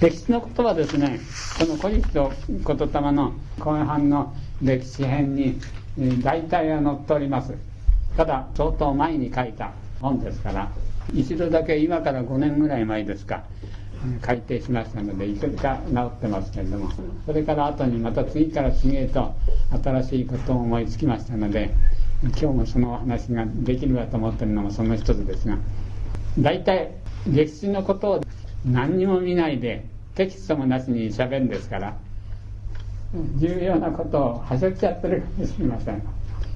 歴史のことはですねこの「古事と言霊」の後半の歴史編に大体は載っております。ただ相当前に書いた本ですから一度だけ今から5年ぐらい前ですか改訂しましたのでいくつか治ってますけれどもそれから後にまた次から次へと新しいことを思いつきましたので今日もそのお話ができるかと思ってるのもその一つですが大体歴史のことを何にも見ないでテキストもなしにしゃべるんですから重要なことをはしょっちゃってるかもしれません。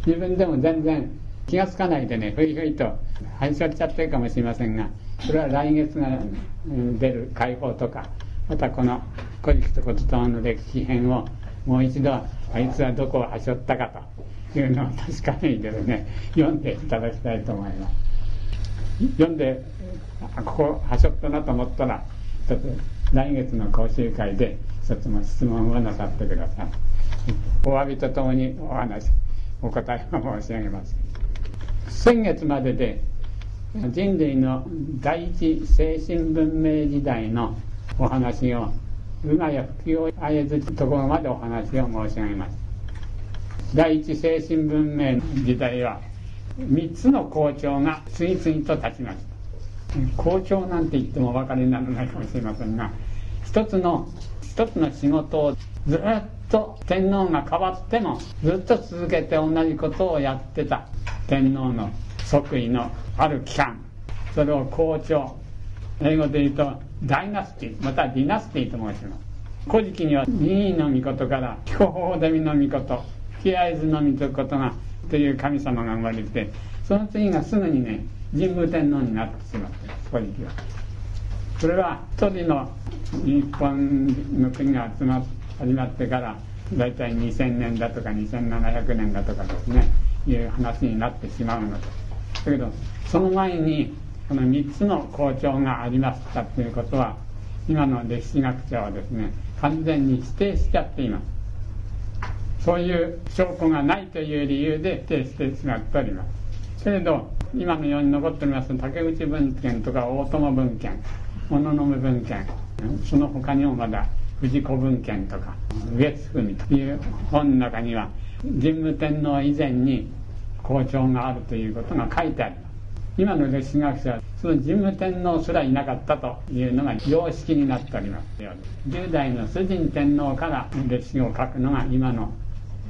自分でも全然気が付かないでねふいふいとはしょっちゃってるかもしれませんがそれは来月が出る解放とかまたこの「古事と言霊」の歴史編をもう一度あいつはどこをはしょったかというのを確かめてね読んでいただきたいと思います。読んでここはしょったなと思ったら一つ来月の講習会で一つも質問をなさってください。お詫びとともにお話お答えを申し上げます。先月までで人類の第一精神文明時代のお話をうがや吹きをあえずところまでお話を申し上げます。第一精神文明の時代は3つの校長が次々と立ちました。校長なんて言ってもお分かりにならないかもしれませんが一つの一つの仕事をずっと天皇が変わってもずっと続けて同じことをやってた天皇の即位のある期間。それを校長英語で言うとダイナスティまたはディナスティと申します。古事記には任意の御事から彦法デミの御事気合図の御事がという神様が生まれてその次がすぐにね神武天皇になってしまって古事記はそれは一人の日本の国が集ま始まってから大体2000年だとか2700年だとかですねいう話になってしまうのでだけどその前にこの3つの校長がありましたということは今の歴史学者はですね完全に否定しちゃっています。そういう証拠がないという理由で否定してしまっております。けれど今のように残っております竹内文献とか大友文献物の文献その他にもまだ藤子文献とか上津文という本の中には神武天皇以前に校長があるということが書いてあります。今の歴史学者はその神武天皇すらいなかったというのが様式になっております。10代の崇神天皇から歴史を書くのが今の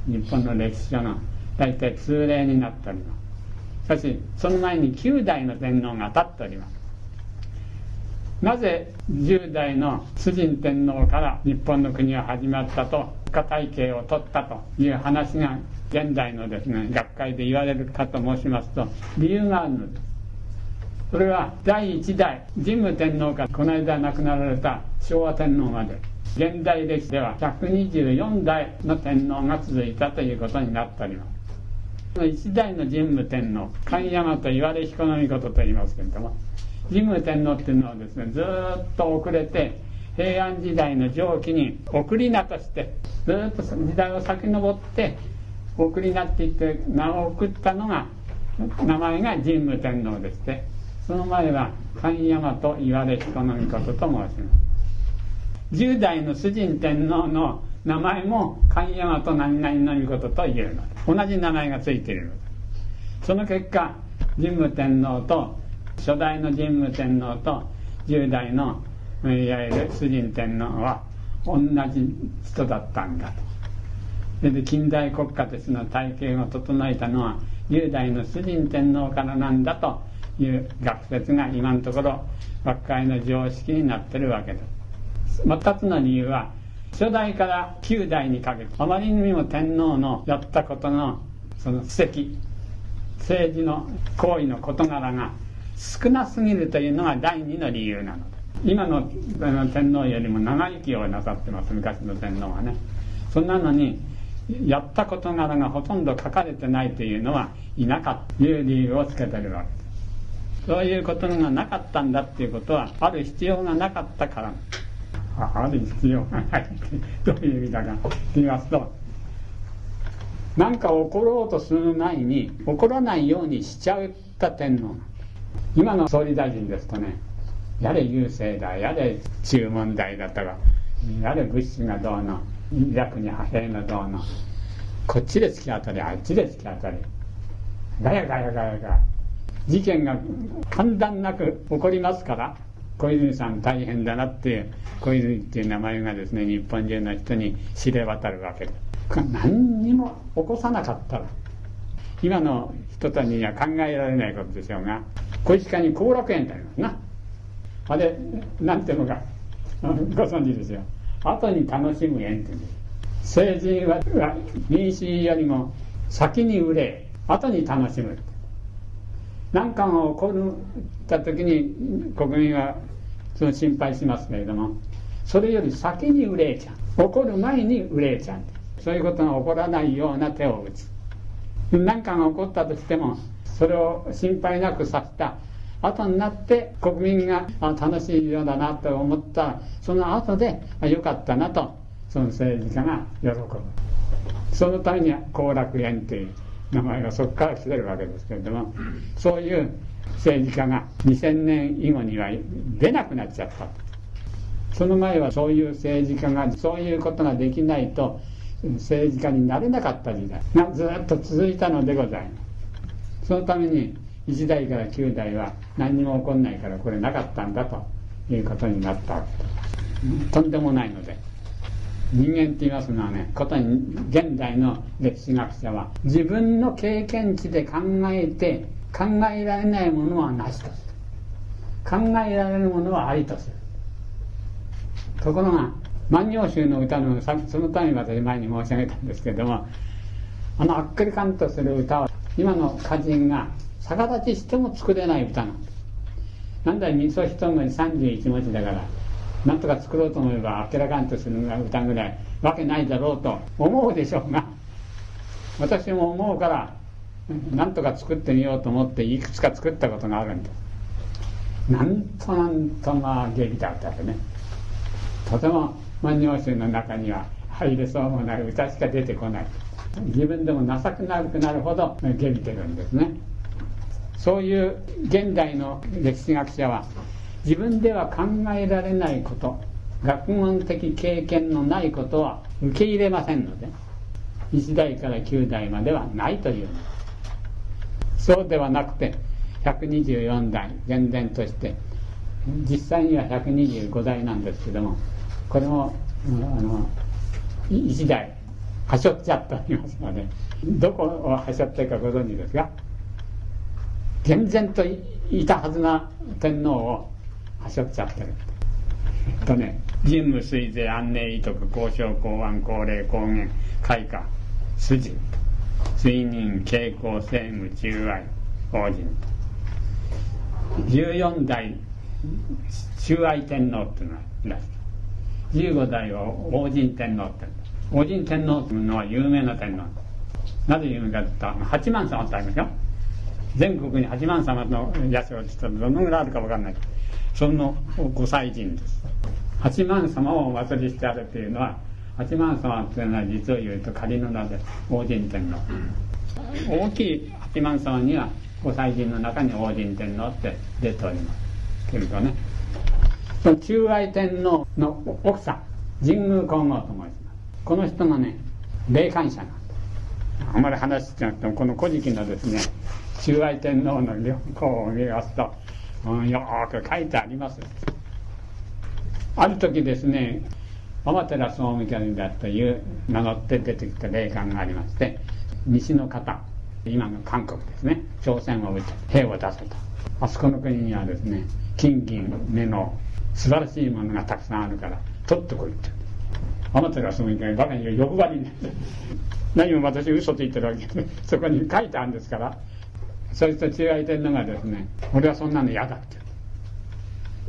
日本の歴史書の大体通例になっております。しかしその前に9代の天皇が立っておりますなぜ10代の崇神天皇から日本の国は始まったと国家体系を取ったという話が現代のですね学会で言われるかと申しますと理由があるのですそれは第1代神武天皇からこの間亡くなられた昭和天皇まで現代歴史では124代の天皇が続いたということになっております一代の神武天皇神山と言われ彦の御事と言いますけれども神武天皇っていうのはですねずっと遅れて平安時代の上期に送り名としてずっと時代を遡って送り名って言って名を送ったのが名前が神武天皇でしてその前は神山と言われ彦の御事と申します。10代の主人天皇の名前も神山と何々の御事と言えるの。同じ名前がついているの。その結果神武天皇と初代の神武天皇と10代のいわゆる主人天皇は同じ人だったんだと。で近代国家としての体系を整えたのは10代の主人天皇からなんだという学説が今のところ学会の常識になってるわけですもう2つの理由は初代から9代にかけてあまりにも天皇のやったことのその布石政治の行為の事柄が少なすぎるというのが第二の理由なので今の天皇よりも長生きをなさってます昔の天皇はね。そんなのにやった事柄がほとんど書かれてないというのはいなかったという理由をつけてるわけです。そういうことがなかったんだっていうことはある必要がなかったから。ある必要 がない。ってどういう意味だかと言いますと何か起ころうとする前に起こらないようにしちゃった天皇。今の総理大臣ですとねやれ郵政だやれ中問題だとかやれ物資がどうのイラクに派兵がどうのこっちで突き当たりあっちで突き当たりガヤガヤガヤガヤ。事件が簡単なく起こりますから小泉さん大変だなっていう小泉っていう名前がですね日本中の人に知れ渡るわけで何にも起こさなかったら今の人たちには考えられないことでしょうが小石川に後楽園ってありますな。あれなんていうのかご存知ですよ。後に楽しむ園って政治は民主よりも先に憂え後に楽しむ何かが起こった時に国民はその心配しますけれどもそれより先に憂えちゃう。起こる前に憂えちゃう。そういうことが起こらないような手を打つ。何かが起こったとしてもそれを心配なくさせた。後になって国民が楽しいようだなと思った。その後でよかったなとその政治家が喜ぶ。そのためには後楽園という名前がそこから来てるわけですけれどもそういう政治家が2000年以後には出なくなっちゃった。その前はそういう政治家がそういうことができないと政治家になれなかった時代。がずっと続いたのでございます。そのために1代から9代は何にも起こんないからこれなかったんだということになった。とんでもないので。人間って言いますのはねことに現代の歴史学者は自分の経験値で考えて考えられないものはなしとする考えられるものはありとする。ところが万葉集の歌のそのために私前に申し上げたんですけどもあのあっくりかんとする歌は今の歌人が逆立ちしても作れない歌なんです。なんだい味噌一文字31文字だからなんとか作ろうと思えば明らかんとする歌ぐらいわけないだろうと思うでしょうが私も思うからなんとか作ってみようと思っていくつか作ったことがあるんですなんとなんとまあ劇だったわけね。とても万葉集の中には入れそうもない歌しか出てこない。自分でも情けなくなるほど下びてるんですね。そういう現代の歴史学者は自分では考えられないこと学問的経験のないことは受け入れませんので1代から9代まではないという。そうではなくて124代厳然として実際には125代なんですけどもこれも、あの1代はしょっちゃっておりますのでどこをはしょってるかご存知ですか？厳然といたはずな天皇をはしょっちゃってる。とね神武水税安寧遺徳交渉公安高齢公言開花筋。追認傾向政務中愛法人。14代中愛天皇っていうのがいらっしゃる15代は王神天皇って王神天皇っていうのは有名な天皇。なぜ有名かって言ったら八幡様ってありますよ。全国に八幡様の社って言ったらどのぐらいあるか分かんない。そのご祭神です。八幡様をお祭りしてあるっていうのは八幡様っていうのは実を言うと仮の名で王神天皇。大きい八幡様にはご祭神の中に王神天皇って出ております。けれどねその中愛天皇の奥さん神宮皇后と申しますこの人のね霊感者なんあまり話しちゃってもこの「古事記」のですね中愛天皇の旅行を見ますと、うん、よく書いてあります。ある時ですね天照総務局だという名乗って出てきた霊感がありまして西の方今の韓国ですね朝鮮を打って兵を出せと。あそこの国にはですね金銀目の素晴らしいものがたくさんあるから取ってこいって。天照総務局バカに欲張りになって。何も私嘘ついてるわけでそこに書いてあるんですからそいつと違いてるのがですね俺はそんなの嫌だって。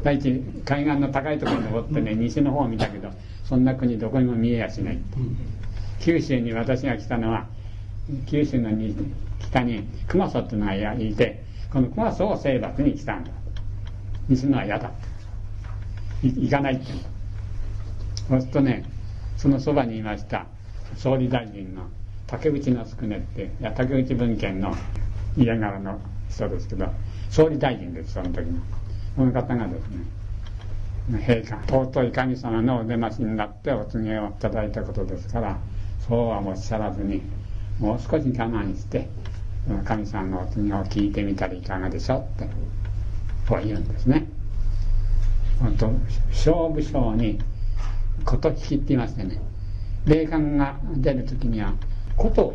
第一海岸の高いところに登ってね西の方を見たけどそんな国どこにも見えやしない。九州に私が来たのは九州の北に熊荘っていうのがいてこの熊荘を征伐に来たんだ。西のは嫌だ行かないって。そうするとねそのそばにいました総理大臣の竹内之助っていや竹内文献の家柄の人ですけど総理大臣ですその時の。この方がですね陛下尊い神様のお出ましになってお告げをいただいたことですからそうはおっしゃらずにもう少し我慢して神様のお告げを聞いてみたらいかがでしょうってこう言うんですね。本当勝負章に琴引きって言いましてね霊感が出る時には琴を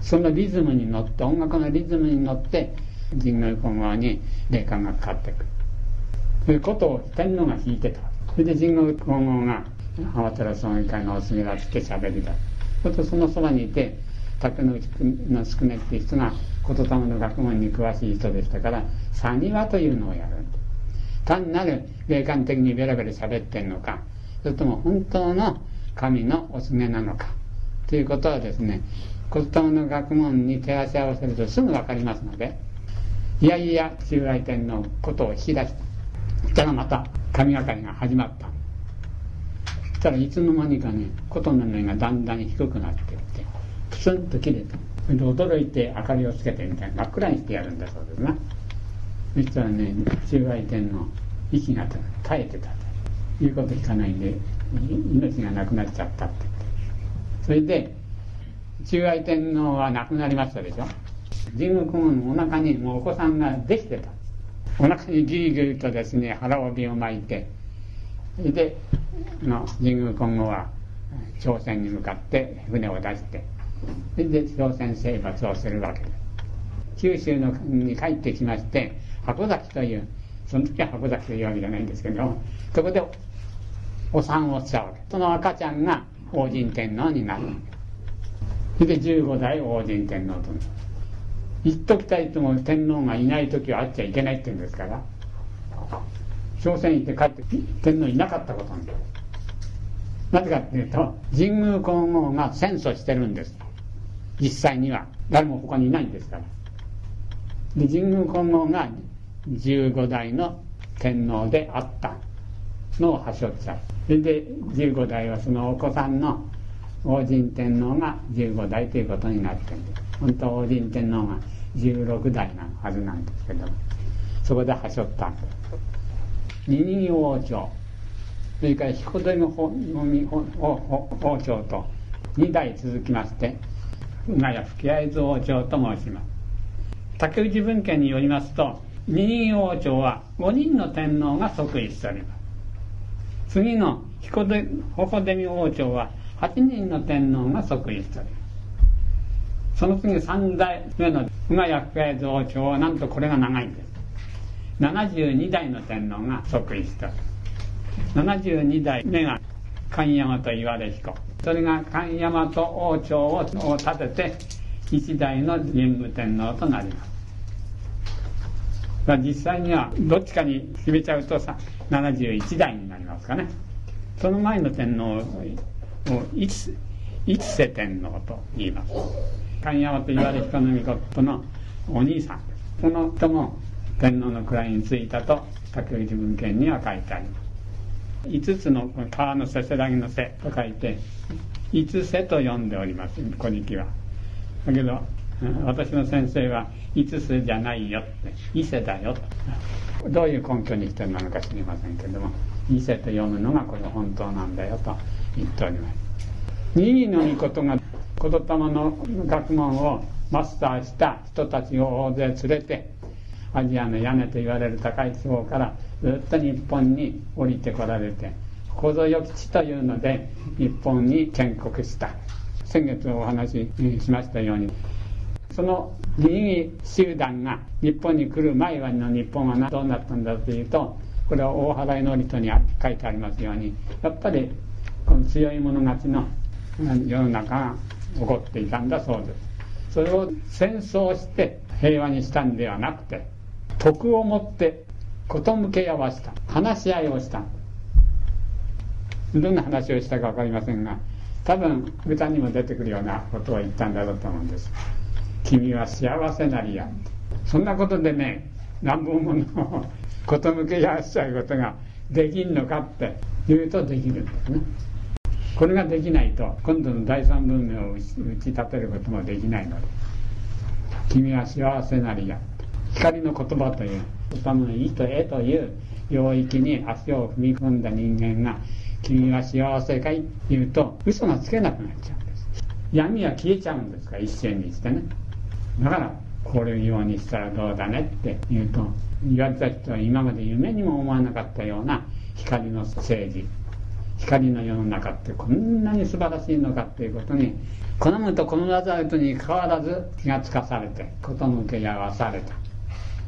そのリズムに乗って音楽のリズムに乗って神宮混合に霊感がかかってくる。そういうことを天皇が弾いてた。それで神宮混合が慌てら葬儀会のお告げだって喋りだ。そとそのそばにいて竹野内の宿根っていう人が言霊の学問に詳しい人でしたから三庭というのをやる単なる霊感的にベラベラ喋ってんのかそれとも本当の神のお告げなのかということはですね言霊の学問に手足合わせるとすぐ分かりますのでいやいや中来天のことを引き出したしたらまた神がかりが始まった。そしたらいつの間にかね琴の音がだんだん低くなっていってプツンと切れたそれで驚いて明かりをつけてみたいな真っ暗にしてやるんだそうですな。そしたらね中外天の息が絶えてたということ聞かないんで命がなくなっちゃったってって。それで中外天皇は亡くなりましたでしょ。神宮公のお腹にもうお子さんができてた。お腹にギリギリとですね腹帯を巻いてそれでの神宮今後は朝鮮に向かって船を出してそれで朝鮮征伐をするわけです九州のに帰ってきまして箱崎というその時は箱崎というわけじゃないんですけどそこでお産をしたわけ。その赤ちゃんが王神天皇になる。わけで15代王神天皇となる。言っときたいとも天皇がいない時はあっちゃいけないって言うんですから。朝鮮行って帰って天皇いなかったことになぜかっていうと神宮皇后が戦争してるんです。実際には。誰も他にいないんですから。で神宮皇后が15代の天皇であった。のをはしょっちゃうそれで15代はそのお子さんの王神天皇が15代ということになってるんです。本当は王神天皇が16代なはずなんですけどそこではしょったんで二人王朝。それから彦鳥の王朝と2代続きまして今や吹合図王朝と申します。竹内文献によりますと二人王朝は5人の天皇が即位しております。次の彦出王朝は8人の天皇が即位しております。その次3代目の馬や福江王朝はなんとこれが長いんです。72代の天皇が即位しております72代目が神山と言われ彦。それが神山と王朝を立てて一代の神武天皇となります。実際にはどっちかに決めちゃうとさ71代になりますかね。その前の天皇を一一世天皇と言います神山と言われ彦の御事のお兄さん。ですこの人も天皇の位についたと竹内文献には書いてあります。5つの川のせせらぎのせと書いて五世と呼んでおります古事記は。だけど私の先生は五つじゃないよって伊勢だよとどういう根拠にしてるのか知りませんけども伊勢と読むのがこれ本当なんだよと言っております。任の御事が言霊の学問をマスターした人たちを大勢連れてアジアの屋根と言われる高い地方からずっと日本に降りてこられてこぞよき地というので日本に建国した。先月お話ししましたようにその義集団が日本に来る前はの日本はどうなったんだというとこれは大原頼人に書いてありますようにやっぱりこの強い者勝ちの世の中が起こっていたんだそうです。それを戦争して平和にしたんではなくて徳をもって事向け合わせた話し合いをした。どんな話をしたか分かりませんが多分歌にも出てくるようなことを言ったんだろうと思うんです。君は幸せなりやそんなことでね何本もの事向け合わせちゃうことができんのかって言うとできるんですね。これができないと今度の第三文明を打ち立てることもできないので君は幸せなりや光の言葉という歌の意と絵という領域に足を踏み込んだ人間が君は幸せかいって言うと嘘がつけなくなっちゃうんです。闇は消えちゃうんですか？ら一斉にしてね。だからこういうようにしたらどうだねって言うと言われた人は今まで夢にも思わなかったような光の政治光の世の中ってこんなに素晴らしいのかっていうことに好むと好まざるとに変わらず気がつかされて事向け合わされた。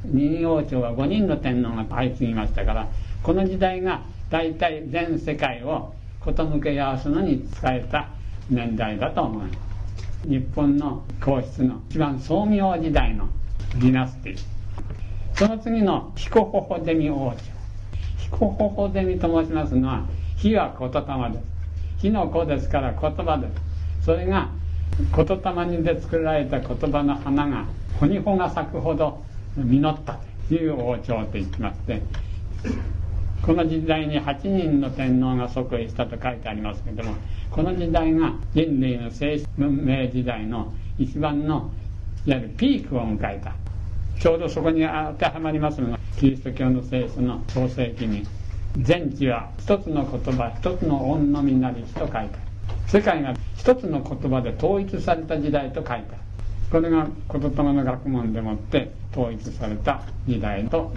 二王朝は5人の天皇が相次ぎましたからこの時代が大体全世界を事向け合わすのに使えた年代だと思います日本の皇室の一番宗明時代のディナスティ。その次の彦ホホデミ王朝。彦ホデミと申しますのは火は言霊です。火の子ですから言葉ですそれが言霊にで作られた言葉の花が穂に穂が咲くほど実ったという王朝と言ってましてこの時代に8人の天皇が即位したと書いてありますけどもこの時代が人類の精神文明時代の一番のいわゆるピークを迎えた。ちょうどそこに当てはまりますのがキリスト教の聖書の創世記に全地は一つの言葉一つの恩のみなりと書いてある世界が一つの言葉で統一された時代と書いてあるこれが言霊の学問でもって統一された時代と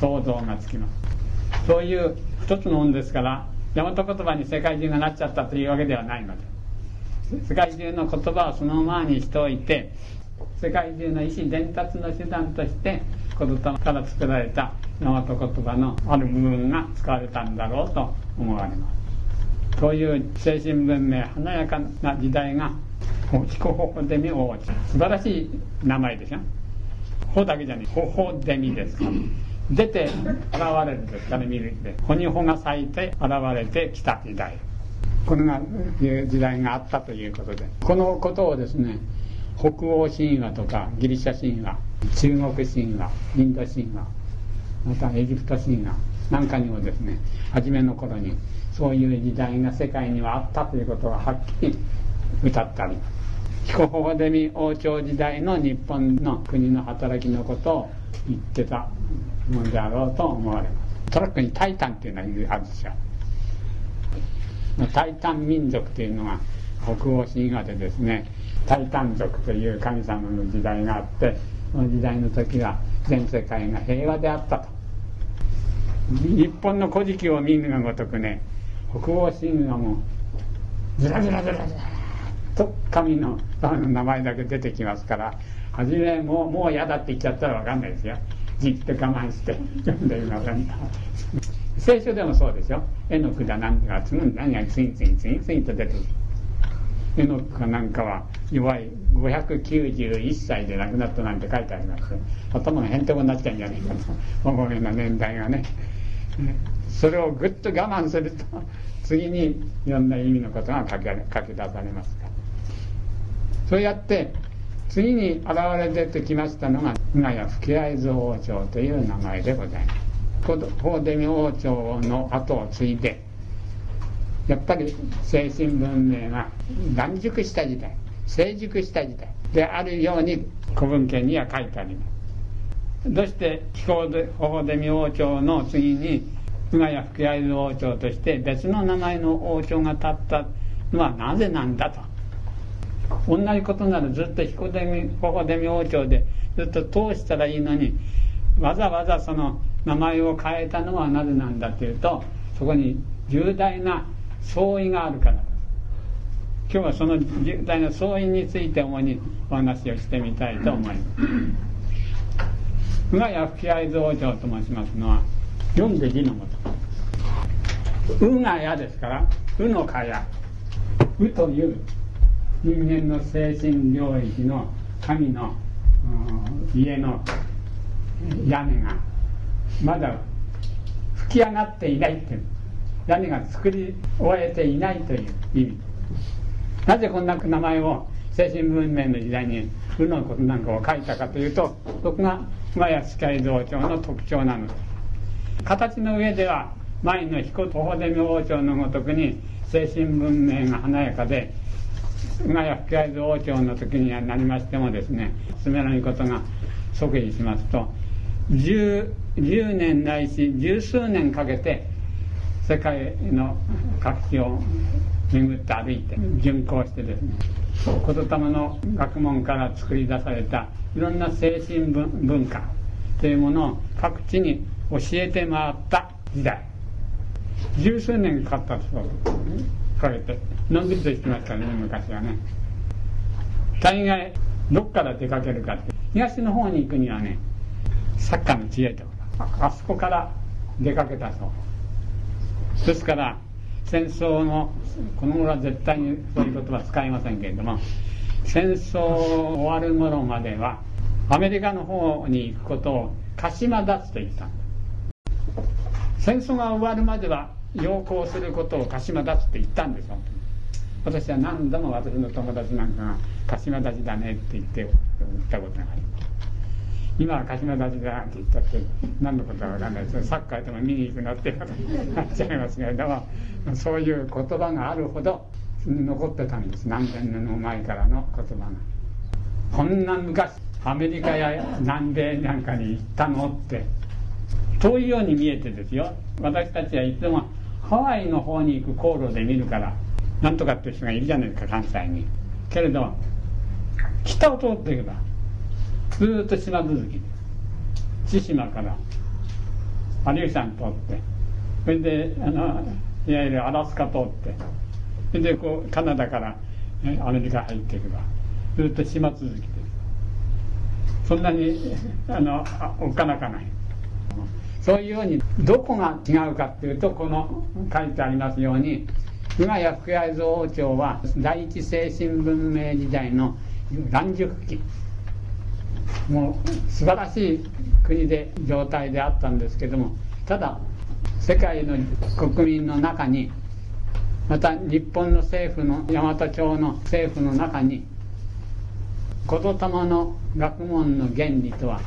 想像がつきます。そういう一つの恩ですから大和言葉に世界中がなっちゃったというわけではないので。世界中の言葉をそのままにしておいて世界中の意思伝達の手段として言霊から作られた大和言葉のある部分が使われたんだろうと思われますそういう精神文明華やかな時代が彦ホホデミ王子素晴らしい名前でしょほだけじゃねえホホデミですか。ら出て現れるんです。から見るで。穂に穂が咲いて現れてきた時代。これがいう時代があったということで。このことをですね北欧神話とかギリシャ神話中国神話インド神話またエジプト神話なんかにもですね初めの頃にそういう時代が世界にはあったということがはっきり歌ってあり彦ホホデミ王朝時代の日本の国の働きのことを言ってたものであろうと思われます。トラックにタイタンっていうのがあるんですよタイタン民族というのが北欧神話でですねタイタン族という神様の時代があってその時代の時は全世界が平和であったと。日本の古事記を見るがごとくね北欧神話もずらずらずらずらと神の名前だけ出てきますから初めもうもう嫌だって言っちゃったら分かんないですよ。じっと我慢して読んでいません聖書でもそうでしょ絵の札なんてがつむ何が次々次々と出てくる。絵の具かなんかは弱い。591歳で亡くなったなんて書いてありまして頭がへんてこになっちゃうんじゃないかと思うような年代がね。それをぐっと我慢すると次にいろんな意味のことが書き出されますから。そうやって次に現れ出てきましたのが今や吹合図王朝という名前でございます。法デミ王朝の後を継いでやっぱり精神文明が断熟した時代成熟した時代であるように古文献には書いてあります。どうして法デミ王朝の次に今や吹合王朝として別の名前の王朝が立ったのはなぜなんだと。同じことならずっと彦デミホデミ王朝でずっと通したらいいのにわざわざその名前を変えたのはなぜなんだというとそこに重大な相違があるから今日はその重大な相違について主にお話をしてみたいと思います。がや吹合図王朝と申しますのは読んで字のもと。うがやですから、うのかや。うという人間の精神領域の神の家の屋根がまだ吹き上がっていないっていう屋根が作り終えていないという意味。なぜこんな名前を精神文明の時代に「う」のことなんかを書いたかというとそこが熊谷スカイ道長の特徴なの。です形の上では前の彦徒歩出明王朝のごとくに精神文明が華やかで今や吹合図王朝の時にはなりましてもですね進めないことが即位しますと 10, 10年ないし十数年かけて世界の各地を巡って歩いて巡行してですね言霊の学問から作り出されたいろんな精神文化というものを各地に教えて回った時代。十数年かかったそうかけてのんびりとしてましたね昔はね。大概どっから出かけるかって東の方に行くにはねサッカーの知恵とかあそこから出かけたそう。ですから戦争のこの頃は絶対にそういう言葉使いませんけれども戦争終わる頃まではアメリカの方に行くことを鹿島立つと言った。戦争が終わるまでは要行することを鹿島立つって言ったんです。本当に私は何度も私の友達なんかが鹿島立ちだねって言って言ったことがあります。今は鹿島立ちだって言ったって何のことか分かんない。ですサッカーでも見に行くのってなっちゃいますけれどもそういう言葉があるほど残ってたんです。何千年も前からの言葉が。こんな昔アメリカや南米なんかに行ったのって。遠いように見えてですよ。私たちはいつもハワイの方に行く航路で見るからなんとかっていう人がいるじゃないですか関西に。けれど北を通っていけばずっと島続きで対馬から有吉さん通ってそれであのいわゆるアラスカ通ってそれでこうカナダからアメリカ入っていけばずっと島続きです。そんなにあのおっかなかない。そういうようにどこが違うかっていうとこの書いてありますように今や福谷蔵王朝は第一精神文明時代の乱熟期。もう素晴らしい国で状態であったんですけどもただ世界の国民の中にまた日本の政府の大和町の政府の中に言霊の学問の原理とは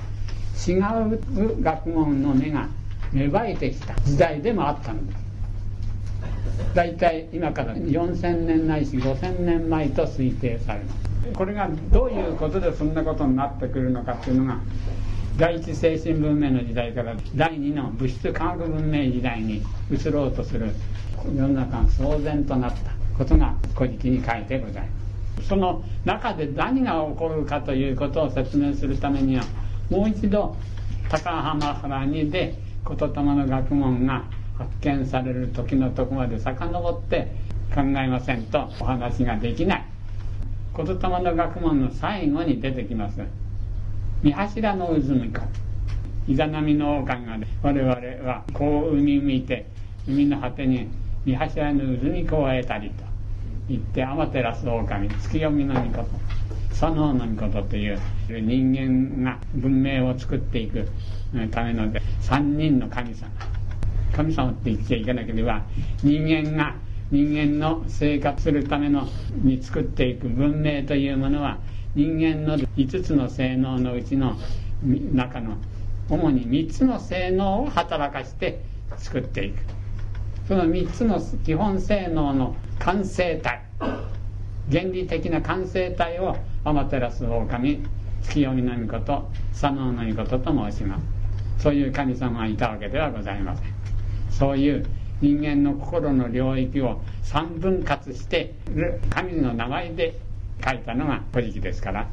違う学問の根が芽生えてきた時代でもあったんです。大体今から4000年ないし5000年前と推定されます。これがどういうことでそんなことになってくるのかっていうのが第一精神文明の時代から第二の物質科学文明時代に移ろうとする世の中が騒然となったことが「古事記」に書いてございます。その中で何が起こるかということを説明するためにはもう一度高浜原にで言霊の学問が発見される時のとこまで遡って考えませんとお話ができない。言霊の学問の最後に出てきます。三柱の渦みかイザナミの王冠が我々はこう海見て海の果てに三柱の渦にこを得たりと。言って天照狼月読みの御事。佐野の御事という人間が文明を作っていくためので三人の神様。神様って言っちゃいけなければ人間が人間の生活するためのに作っていく文明というものは人間の5つの性能のうちの中の主に3つの性能を働かして作っていく。その3つの基本性能の完成体。原理的な完成体を天照狼月読みの御事佐野の御事と申します。そういう神様がいたわけではございません。そういう人間の心の領域を三分割してる神の名前で書いたのが「古事記」ですから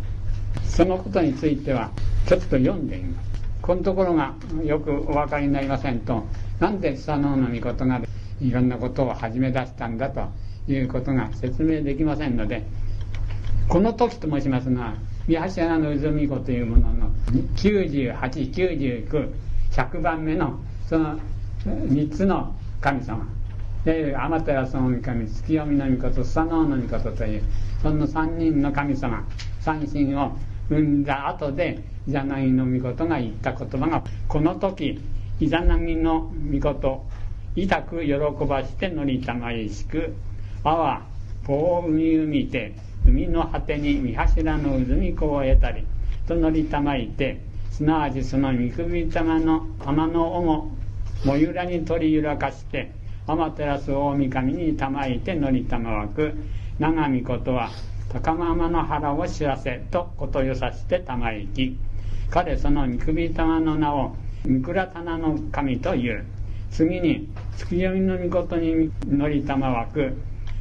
そのことについてはちょっと読んでみます。このところがよくお分かりになりませんとなんで佐野の御事がいろんなことを始め出したんだということが説明できませんのでこの時と申しますのは三橋穴の渦巫女というものの9899100番目のその3つの神様。で天照の神月読みの御事スサノオの御事というその3人の神様。三神を生んだ後でイザナギの御事が言った言葉がこの時イザナギの御事痛く喜ばして乗りたまいしくあわ棒海海て海の果てに三柱の渦にこを得たりと乗りたまいてすなわちその三首玉の玉の尾ももゆらに取り揺らかして天照大神に玉いて乗りたまわく。長見ことは高間の腹を知らせとことよさして玉行き。彼その御首玉の名を三倉棚の神という。次に月読みの御事に乗り玉枠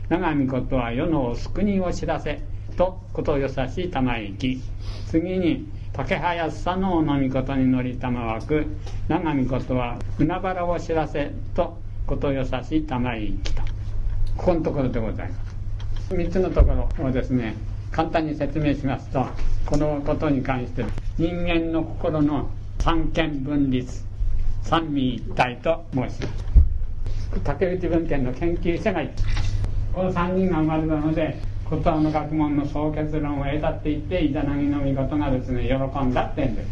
長御事は世のお救いを知らせとことよさし玉行き。次に竹早佐野の御事に乗り玉枠長御事は海原を知らせとことよさし玉行きとここのところでございます。3つのところをですね簡単に説明しますとこのことに関して人間の心の三権分立三位一体と申します。竹内文献の研究者がこの3人が生まれたので言葉の学問の総結論を得たっていってイザナギの御事がですね喜んだってんです。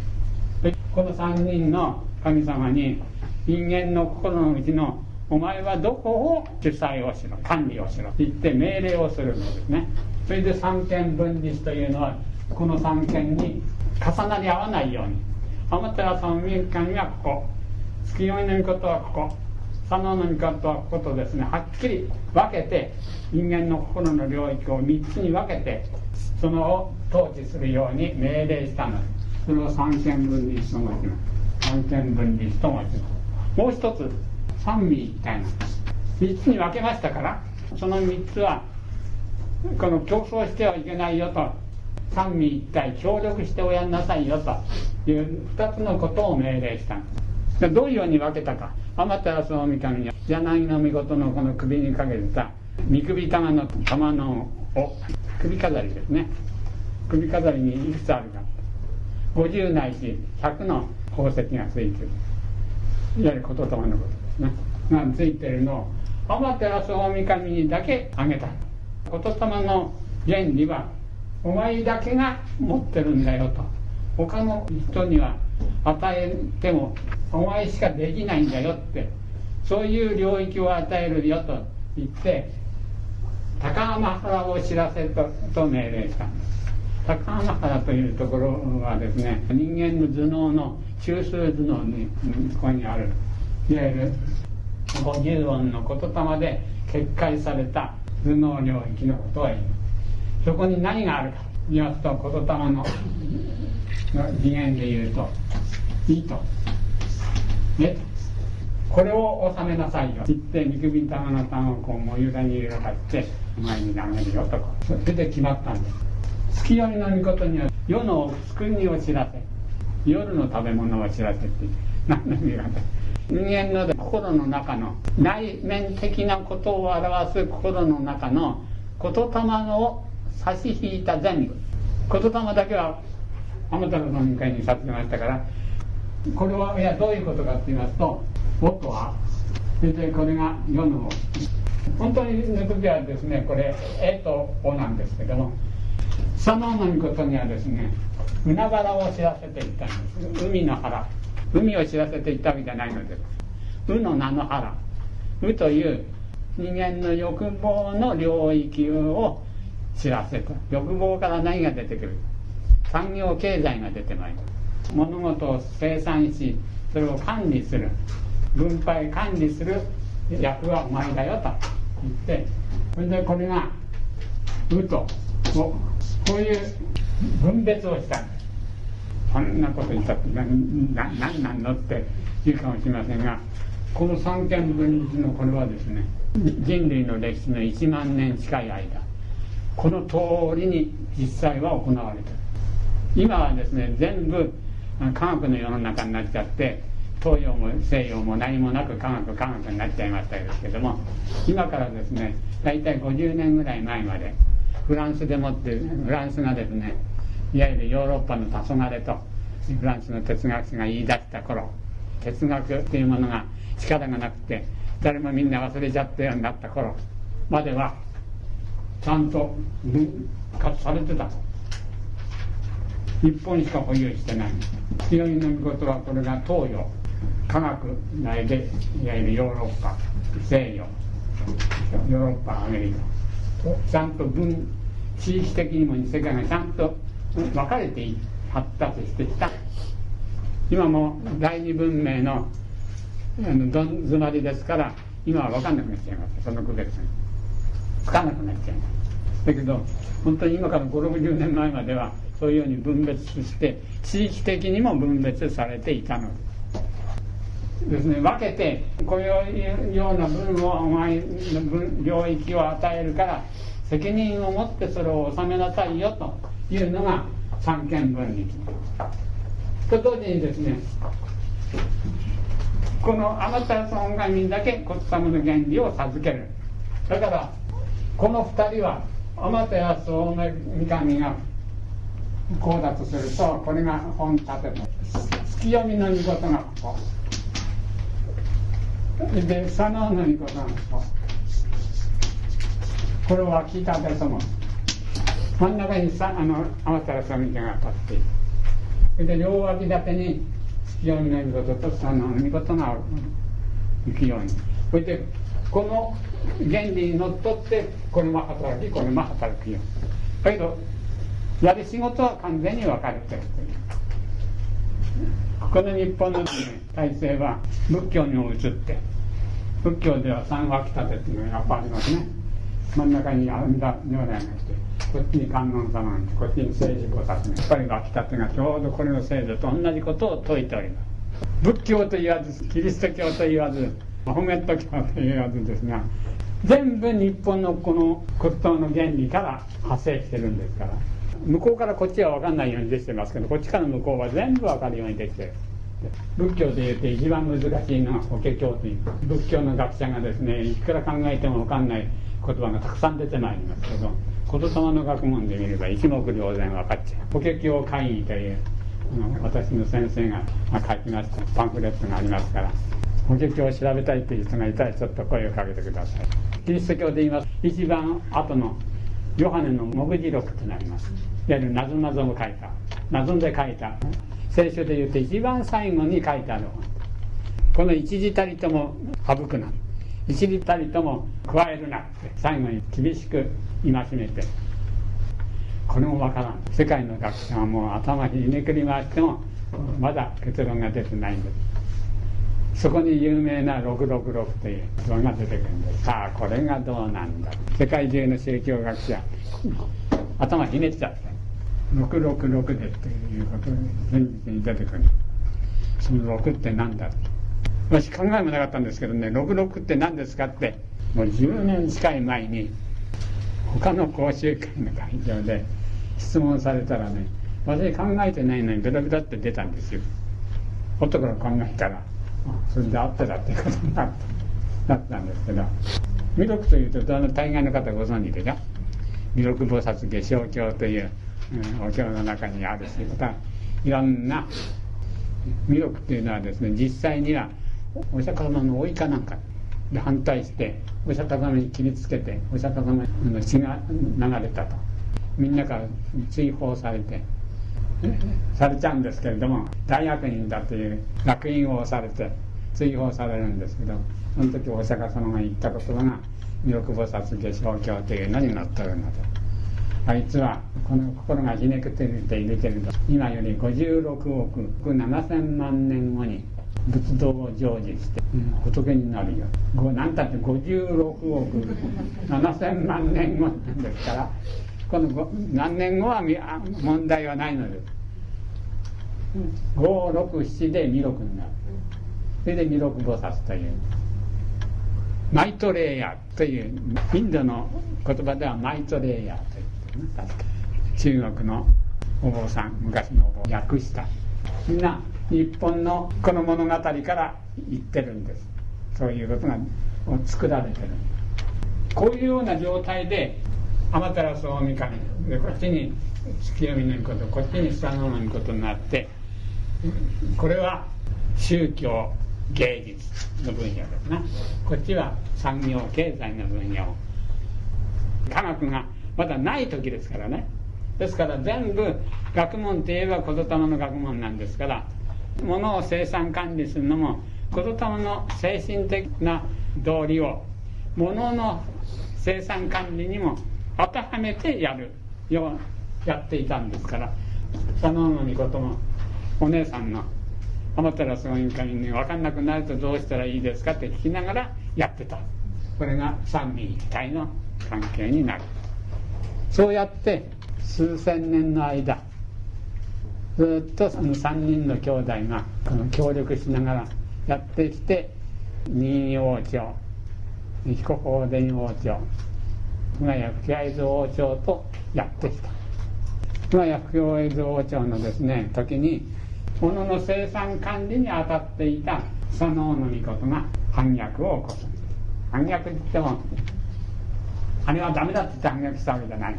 でこの3人の神様に人間の心のうちのお前はどこを主催をしろ管理をしろと言って命令をするのですね。それで三権分立というのはこの三権に重なり合わないように。天照民間がここ。月読みの御事はここ。佐野の御事はことですねはっきり分けて人間の心の領域を3つに分けてそのを統治するように命令したの。それを三権分立と申します。三権分立と申します。もう一つ三位一体なんです。3つに分けましたからその3つはこの競争してはいけないよと三位一体協力しておやんなさいよという2つのことを命令したんですどういうように分けたか。天照大神に柳の御事のこの首にかけてた三首玉の玉のを首飾りですね。首飾りにいくつあるか。50ないし100の宝石がついてる。いわゆる言霊のことですね。がついてるのを天照大神にだけあげた。言霊の原理はお前だけが持ってるんだよと。他の人には与えてもお前しかできないんだよってそういう領域を与えるよと言って高浜原を知らせとと命令したんです。高浜原というところはですね人間の頭脳の中枢頭脳にここにあるいわゆる50音の言霊で結界された頭脳領域のことを言いますそこに何があるか。言いますと言霊の次元で言うと「いいと」ねこれを収めなさいよ。言って三首玉の玉をこうもゆらに揺らかしてお前に投げるよとか。それで決まったんです。月読みの御事には世の救いを知らせ夜の食べ物を知らせって何の意味があった人間の心の中の内面的なことを表す心の中の言霊を差し引いた全部言霊だけは天照の民会にさせてましたからこれはいやどういうことかって言いますと音はそれでこれが世の本当に抜く時はですねこれ「え」と「お」なんですけどもそののことにはですね海原を知らせていったんです。海の原。海を知らせていったわけじゃないのです「う」の名の原「う」という人間の欲望の領域を知らせた欲望から何が出てくる？産業経済が出てまいります物事を生産しそれを管理する。分配管理する役はお前だよと。言って。それでこれが「う」と。こういう分別をした。んですそんなこと言ったって何なんのって言うかもしれませんが。この三権分立のこれはですね人類の歴史の1万年近い間。この通りに実際は行われてる。今はですね全部科学の世の中になっちゃって東洋も西洋も何もなく科学科学になっちゃいましたけども今からですね大体50年ぐらい前までフランスでもってフランスがですねいわゆるヨーロッパの黄昏とフランスの哲学者が言い出した頃哲学っていうものが力がなくて誰もみんな忘れちゃったようになった頃まではちゃんと分割されてた日本しか保有してない。強いのことはこれが東洋科学内でいわゆるヨーロッパ西洋ヨーロッパアメリカ。ちゃんと分地域的にも世界がちゃんと分かれて発達してきた。今も第二文明のどん詰まりですから今は分かんなくなっちゃいます。その区別が。つかなくなっちゃいます。だけど本当に今から560年前まではそういうように分別して地域的にも分別されていたの。ですですね。分けてこういうような分をお前の分領域を与えるから責任を持ってそれを収めなさいよというのが三権分立。と同時にですねこの天照尊神だけ骨様の原理を授ける。だからこの二人は天照大神がこうだとするとこれが本立ての月読みの御事がこうで佐野の御事がこうこれは聞いたでその真ん中にさあの天照大神が立って。いるで両脇立てに月読みの御事と佐野の御事がある行くように。それでこの原理にのっとってこれも働きこれも働くよ。だけどやる仕事は完全に分かれてるという。この日本の、体制は仏教にも移って仏教では三脇立てっていうのがやっぱありますね。真ん中に阿弥陀如来がいてこっちに観音様がてこっちに政治菩薩がやっぱり脇立てがちょうどこれの制度と同じことを説いております。仏教と言わずキリスト教と言わずマホメット教と言わずですが全部日本のこの骨董の原理から派生してるんですから。向こうからこっちは分かんないようにできてますけどこっちから向こうは全部分かるようにできてる。仏教でいうと一番難しいのが法華経という。仏教の学者がですねいくら考えても分かんない言葉がたくさん出てまいりますけど言霊の学問で見れば一目瞭然分かっちゃう。法華経会議という。私の先生が書きましたパンフレットがありますから法華経を調べたいという人がいたらちょっと声をかけてください。キリスト教で言います。一番後のヨハネの目次録となります。いわゆるなぞなぞを書いた。なぞんで書いた。聖書で言うと一番最後に書いてあるこの一時たりとも省くな。一時たりとも加えるなって最後に厳しく戒めて。これもわからん。世界の学者はもう頭ひねくり回してもまだ結論が出てないんですそこに有名な666という像が出てくるんですさあこれがどうなんだ。世界中の宗教学者頭ひねっちゃって666でということが現実に出てくる。その6って何だ私考えもなかったんですけどね66って何ですかってもう10年近い前に他の講習会の会場で質問されたらね私考えてないのにベラベラって出たんですよ。後から考えたらそれであってだってことになったったんですけど弥勒というと大概の方ご存知でしょ？弥勒菩薩下生経という、うん、お経の中にあるしまたいろんな弥勒っていうのはですね実際にはお釈迦様の老いかなんか。で反対してお釈迦様に切りつけてお釈迦様の血が流れたと。みんなから追放されてされちゃうんですけれども大悪人だという烙印を押されて追放されるんですけどその時お釈迦様が言った言葉が「弥勒菩薩下生経」というのに載ってるのであいつはこの心がひねくっているけれど今より56億7000万年後に仏道を成就して、仏になるよ。何たって56億7000万年後なんですからこの何年後は問題はないのです567で弥勒になる。それで弥勒菩薩という。マイトレイヤーというインドの言葉ではマイトレイヤーと言って中国のお坊さん昔のお坊訳した。みんな日本のこの物語から言ってるんです。そういうことが作られてる。こういうような状態で天照大神でこっちに月読みのことこっちにスサノのことになってこれは宗教芸術の分野ですな。こっちは産業経済の分野科学がまだない時ですからね。ですから全部学問といえば言霊の学問なんですから物を生産管理するのも言霊の精神的な道理を物の生産管理にも当てはめてやるようやっていたんですから佐野の御事もお姉さんの天照大神に分かんなくなるとどうしたらいいですかって聞きながらやってた。これが三位一体の関係になる。そうやって数千年の間ずっとその3人の兄弟が協力しながらやってきて任意王朝彦法伝王朝今や吹合図王朝とやってきた。今や吹合図王朝のですね時に物の生産管理に当たっていた佐野の御事が反逆を起こす。反逆って言ってもあれはダメだって言って反逆したわけじゃない。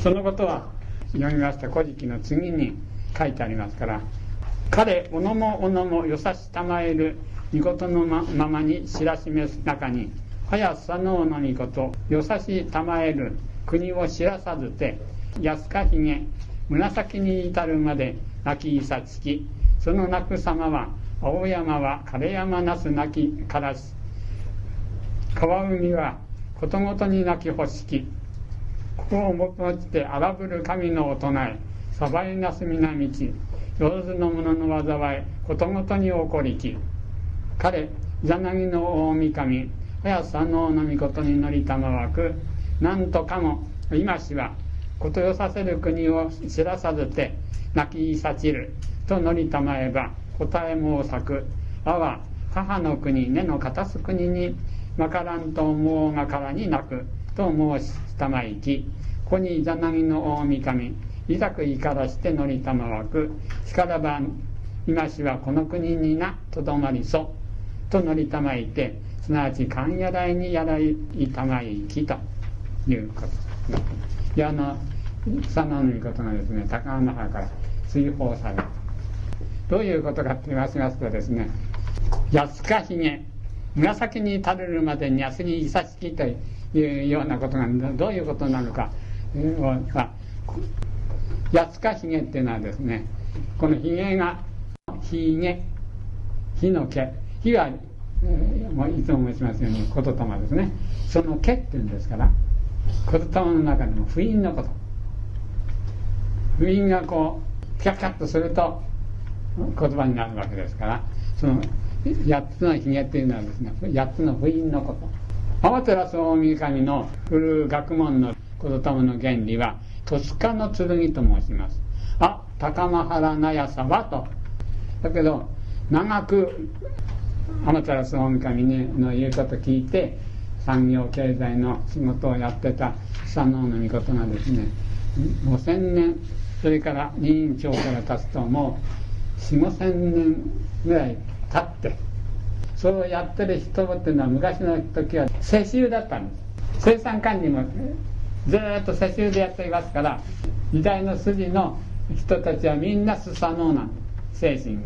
そのことは読みました「古事記」の次に書いてありますから彼おのもおのもよさしたまえる御事のままに知らしめす中に早さのの御事よさしたまえる国を知らさずて安かひげ紫に至るまで泣きいさつきその泣く様は青山は枯山なす泣きからし川海はことごとに泣き欲しき。ここをもちて荒ぶる神のお唱え。サバイなすみな道上手の者の災いことごとに起こりき彼ザナギの大神早さののみことに乗りたまわくなんとかも今しはことよさせる国を知らさずて泣きいさちると乗りたまえば答えも咲く。あわ母の国根の片す国にまからんと思うがからに泣くと申したまいき。ここにザナギの大神いざくいからして乗りたまわく。しからば今しはこの国になとどまりそと乗りたまいてすなわち勘やらいにやらいたまいきと。いうことであの草の御事がですね高川の原から追放された。どういうことかと言いますとですね安かひげ。紫に垂れるまでに安にいさしきというようなことがどういうことなのかは安かひげっていうのはですねこのひげがひげ火の毛火は、えー、もういつも申しますように言霊ですね。その毛っていうんですから言霊の中でも不韻のこと。不韻がこうピャピャッとすると言葉になるわけですからその8つのひげっていうのはですね8つの不韻のこと。天照大神の古学問の言霊の原理は戸塚の剣と申します。あ高間原なやさはと。だけど長く天照大神の言うこと聞いて産業経済の仕事をやってた佐野の御事がですね5000年それから委員長から経つともう4 5千年ぐらい経ってそれをやってる人っていうのは昔の時は世襲だったんです。生産管理もずっと世襲でやっていますから時代の筋の人たちはみんなスサノーなん精神が。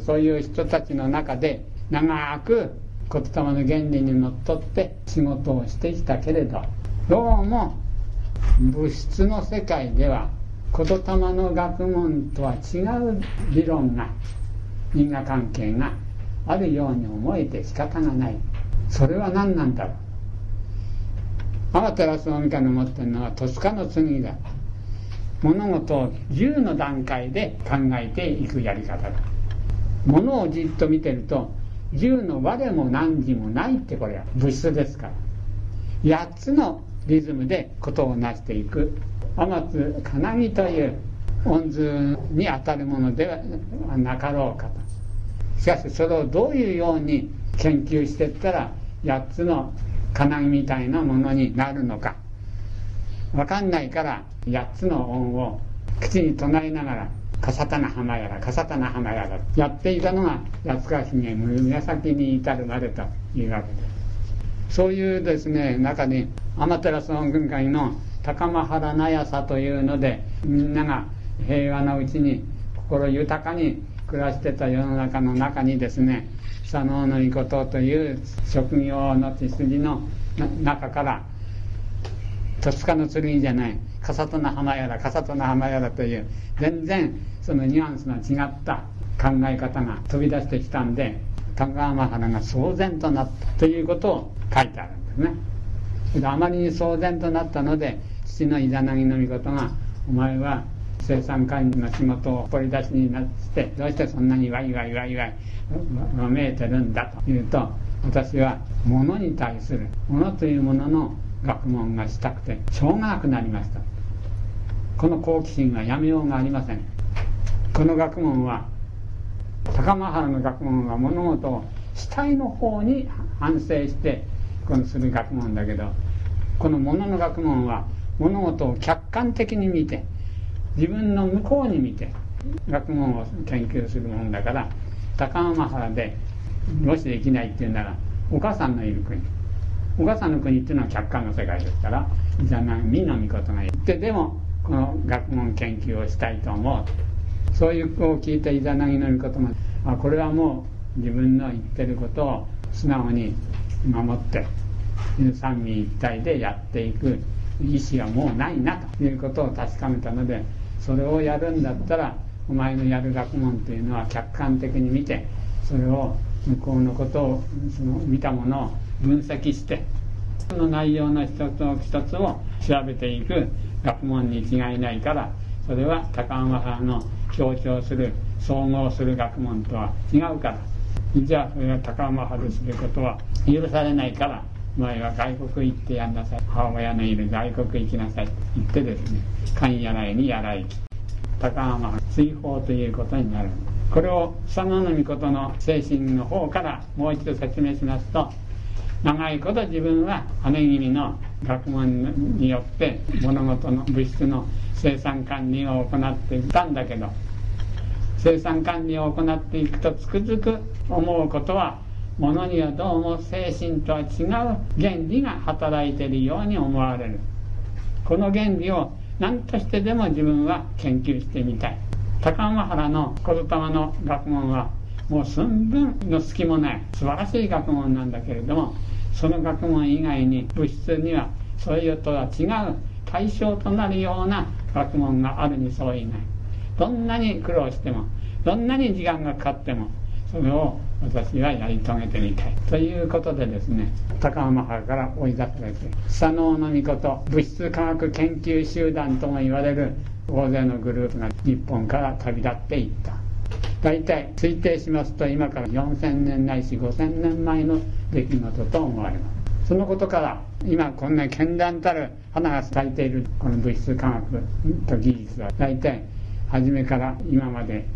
そういう人たちの中で長く言霊の原理にのっとって仕事をしてきたけれどどうも物質の世界では言霊の学問とは違う理論が因果関係があるように思えて仕方がない。それは何なんだろう？天照大神の持ってるのは戸塚の次だ。物事を10の段階で考えていくやり方だ。物をじっと見てると10の我も何時もないってこれは物質ですから。8つのリズムでことを成していく。天津金木という音図に当たるものではなかろうかと。しかしそれをどういうように研究していったら8つの金みたいなものになるのか。分かんないから8つの音を口に唱えながら笠棚浜やら笠棚浜やらやっていたのが八川姫紫に至るまでというわけで。すそういうですね中に天照大軍会の高間原なやさというのでみんなが平和なうちに心豊かに暮らしてた世の中の中にですね佐野の御事という職業の血筋の中から戸塚の剣じゃない笠戸の浜やら笠戸の浜やらという全然そのニュアンスの違った考え方が飛び出してきたんで高浜原が騒然となったということを書いてあるんですねあまりに騒然となったので父のイザナギの御事が「お前は生産管理の仕事を掘り出しになってどうしてそんなにワイワイワイワイわめいてるんだというと私は物に対する物というものの学問がしたくてしょうがなくなりました。この好奇心はやめようがありません。この学問は高間原の学問は物事を主体の方に反省してこのする学問だけどこの物の学問は物事を客観的に見て自分の向こうに見て学問を研究するもんだから高浜原でもしできないっていうならお母さんのいる国。お母さんの国っていうのは客観の世界ですからじゃあみの御事が言ってでもこの学問研究をしたいと思う。そういう句を聞いてイザナギの御事があこれはもう自分の言ってることを素直に守って三位一体でやっていく意思はもうないなということを確かめたのでそれをやるんだったらお前のやる学問というのは客観的に見てそれを向こうのことをその見たものを分析してその内容の一つ一つを調べていく学問に違いないからそれは高浜派の強調する総合する学問とは違うから。じゃあそれは高浜派ですることは許されないから前は外国行ってやんなさい。母親のいる外国行きなさい。って言ってですね。勘やらいにやらいき。高浜追放ということになる。これを佐野の御事の精神の方からもう一度説明しますと長いこと自分は羽気味の学問によって物事の物質の生産管理を行っていたんだけど生産管理を行っていくとつくづく思うことは物にはどうも精神とは違う原理が働いているように思われる。この原理を何としてでも自分は研究してみたい。高浜原の小津玉の学問はもう寸分の隙もない。素晴らしい学問なんだけれどもその学問以外に物質にはそれとは違う対象となるような学問があるに相違ない。どんなに苦労してもどんなに時間がかかってもそれを私はやり遂げてみたいということでですね高浜原から追い出されて佐能の御事物質科学研究集団とも言われる大勢のグループが日本から旅立っていった。大体推定しますと今から4000年ないし5000年前の出来事と思われます。そのことから今こんな絢爛たる花が咲いているこの物質科学と技術は大体初めから今まで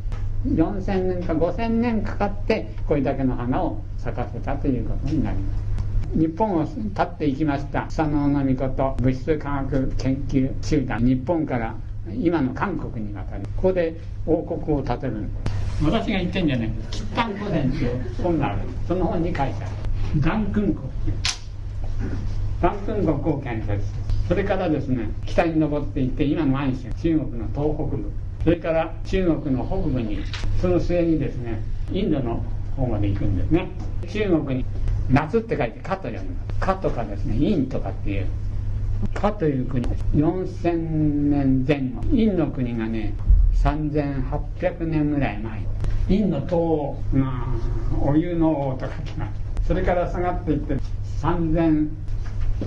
4000年か5000年かかってこれだけの花を咲かせたということになります。日本を立っていきました。佐野の御事物質科学研究集団日本から今の韓国に渡りここで王国を建てる。私が言ってんじゃないです吉丹古伝っていう本がある。その本に書いてある元君国元君国を建設それからですね北に登っていって今の安州中国の東北部。それから中国の北部にその末にですねインドの方まで行くんですね。中国に夏って書いて「か」と読みます「か」とかですね「陰」とかっていう「か」という国4000年前後。陰の国がね3800年ぐらい前。陰の塔がお湯の王と書きます。それから下がっていって3000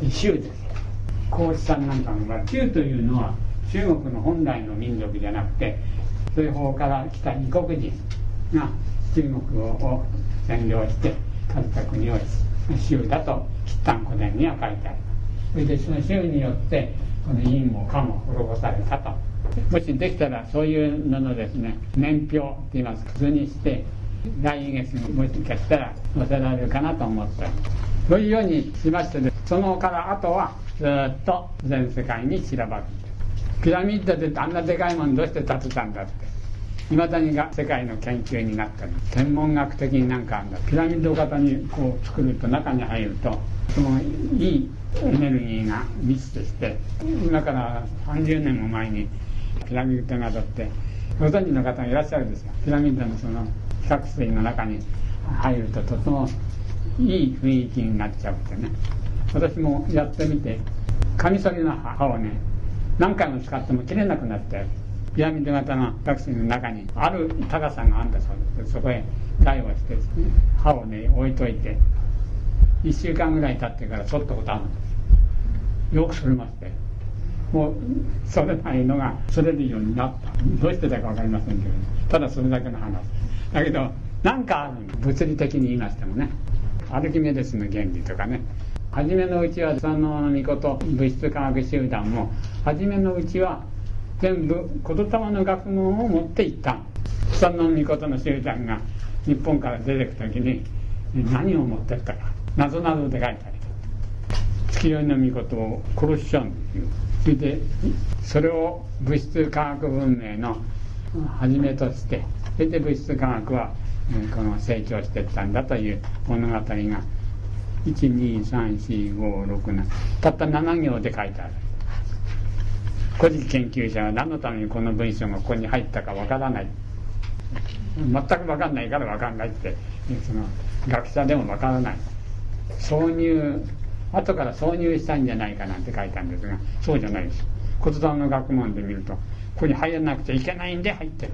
州です。孔子さんなんかの場合州というのは中国の本来の民族じゃなくて西方から来た異国人が中国を占領して建てた国を州だと吉丹古典には書いてありますそれでその州によってこの陰もかも滅ぼされたと。もしできたらそういうののですね年表って言いますか図にして来月にもしかしたら載せられるかなと思ってそういうようにしましてそのからあとはずっと全世界に散らばる。ピラミッドであんなでかいものどうして建てたんだって。いまだにが世界の研究になったり天文学的になんかあるんだピラミッド型にこう作ると中に入るとそのいいエネルギーが密スして今から30年も前にピラミッドなどってご存知の方がいらっしゃるんですよピラミッドのその比較水の中に入るととてもいい雰囲気になっちゃうってね。私もやってみてカミソリの刃をね何回も使っても切れなくなってピラミッド型のタクシーの中にある高さがあるんだそうです。そこへ台をして刃をね置いといて1週間ぐらい経ってからそっとことあるんです。よくそれましてもうそれないのがそれるようになった。どうしてだか分かりませんけど、ただそれだけの話。だけど何かある物理的に言いましてもね。アルキメデスの原理とかね。初めのうちは佐野の御事物質科学集団も初めのうちは全部言霊の学問を持っていった。その御事の集団が日本から出てく時に何を持ってったか謎々で書いてある月酔いの御事を殺しちゃうんですよ。それでそれを物質科学文明の初めとしてそれで物質科学はこの成長していったんだという物語が1234567たった7行で書いてある。古事研究者は何のためにこの文章がここに入ったかわからない。全く分かんないから分かんないってその学者でも分からない。挿入後から挿入したんじゃないかなんて書いたんですがそうじゃないです。骨董の学問で見るとここに入らなくちゃいけないんで入ってる。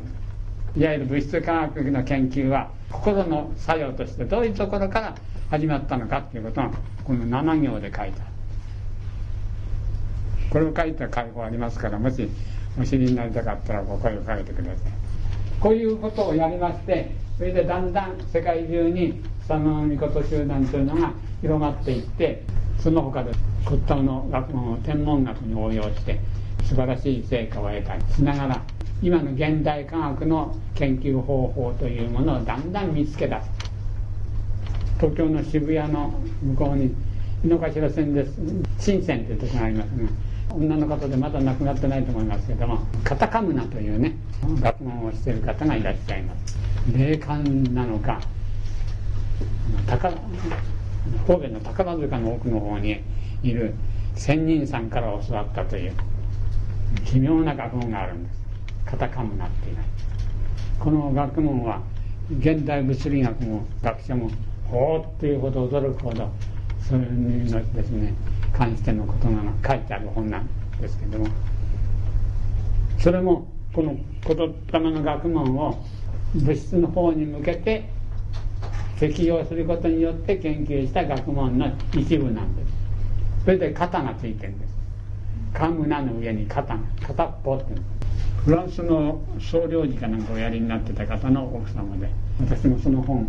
いわゆる物質科学の研究は心の作用としてどういうところから始まったのかっていうことがこの7行で書いてある。これを書いた解放ありますからもしお知りになりたかったらお声をかけてください。こういうことをやりましてそれでだんだん世界中に佐野の御事集団というのが広まっていってその他で骨董の学問を天文学に応用して素晴らしい成果を得たりしながら今の現代科学の研究方法というものをだんだん見つけ出す。東京の渋谷の向こうに井の頭線です。新線というところがありますが、女の方でまだ亡くなってないと思いますけどもカタカムナというね学問をしている方がいらっしゃいます。霊感なのか高神戸の宝塚の奥の方にいる仙人さんから教わったという奇妙な学問があるんです。カタカムナっていうこの学問は現代物理学も学者もほーっていうほど驚くほどそういうのですね関してのことが書いてある本なんですけども。それもこの言霊の学問を物質の方に向けて適用することによって研究した学問の一部なんです。それで型がついてるんです。カムナの上に型が片っぽってフランスの総領事かなんかおやりになってた方の奥様で私もその本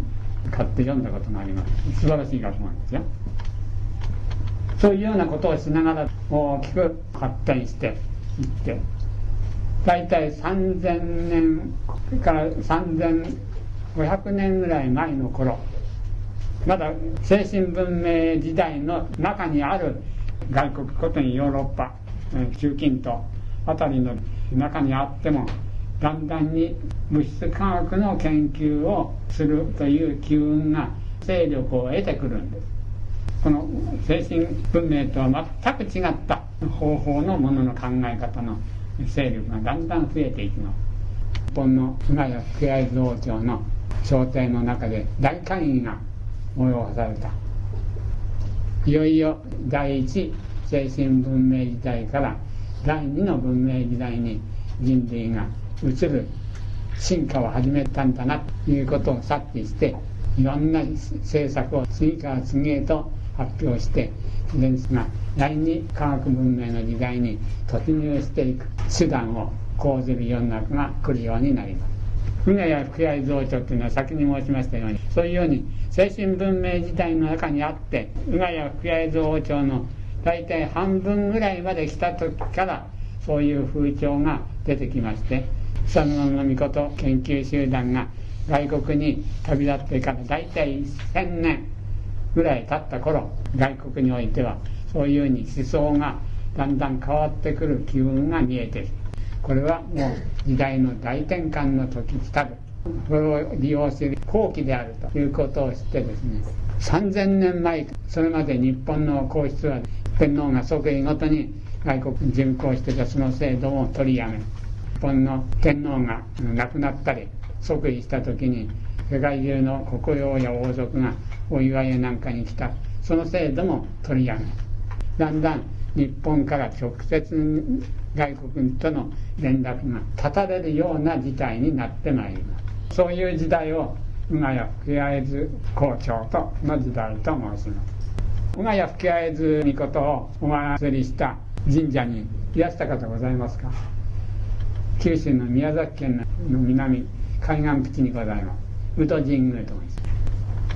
買って読んだことがあります。素晴らしい学問ですよ。そういうようなことをしながら大きく発展していって大体3000年から3500年ぐらい前の頃まだ精神文明時代の中にある外国ことにヨーロッパ中近東あたりの中にあってもだんだんに物質科学の研究をするという機運が勢力を得てくるんです。この精神文明とは全く違った方法のものの考え方の勢力がだんだん増えていきます。日本の菅谷福会津王朝の朝廷の中で大会議が催された。いよいよ第一精神文明時代から第二の文明時代に人類が移る進化を始めたんだなということを察知していろんな政策を次から次へと発表してですが第二科学文明の時代に突入していく手段を講ずる世の中が来るようになります。船や福合増長というのは先に申しましたようにそういうように精神文明時代の中にあって宇賀や福合増長の大体半分ぐらいまで来た時からそういう風潮が出てきまして草野の御事研究集団が外国に旅立ってから大体1000年。ぐらい経った頃外国においてはそういうふうに思想がだんだん変わってくる機運が見えてるこれはもう時代の大転換の時来たるそれを利用する後期であるということを知ってですね3000年前それまで日本の皇室は天皇が即位ごとに外国に巡行してたその制度を取りやめ日本の天皇が亡くなったり即位した時に世界中の国王や王族がお祝いなんかに来た。その制度も取りやめ。だんだん日本から直接外国との連絡が断たれるような事態になってまいります。そういう時代を宇賀谷吹合図校長との時代と申します。宇賀谷吹合図にことをお祭りした神社にいらした方ございますか。九州の宮崎県の南海岸基地にございます。宇都神宮と申します。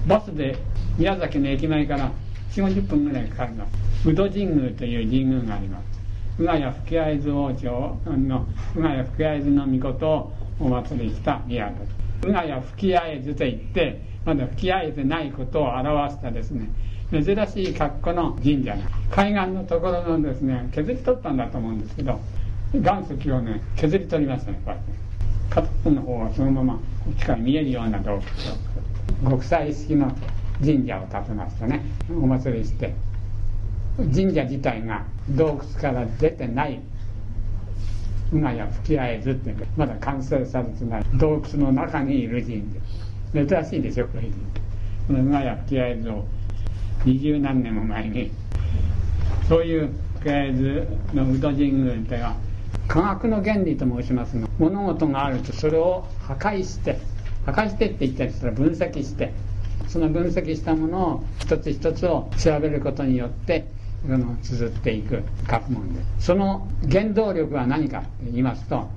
バスで宮崎の駅前から4 5 0分ぐらいかかります宇都神宮という神宮があります宇賀谷吹合図王朝の宇賀谷吹合図の御事をお祭りした宮です。うがや吹き合えずと言って、まだ吹き合えてないことを表したですね、珍しい格好の神社海岸のところのですね、削り取ったんだと思うんですけど、岩石をね、削り取りましたね、こうやって。片方の方はそのままこっちから見えるような洞窟を、国際式の神社を建てましたね、お祭りして。神社自体が洞窟から出てない宇賀や吹き合えずってまだ完成されてない洞窟の中にいる神社珍しいでしょこれこの宇賀や吹き合えずを二十何年も前にそういう吹き合えずの宇土神宮っては科学の原理と申しますが物事があるとそれを破壊して破壊してって言ったりしたら分析してその分析したものを一つ一つを調べることによってその綴っていく学問でその原動力は何かって言いますと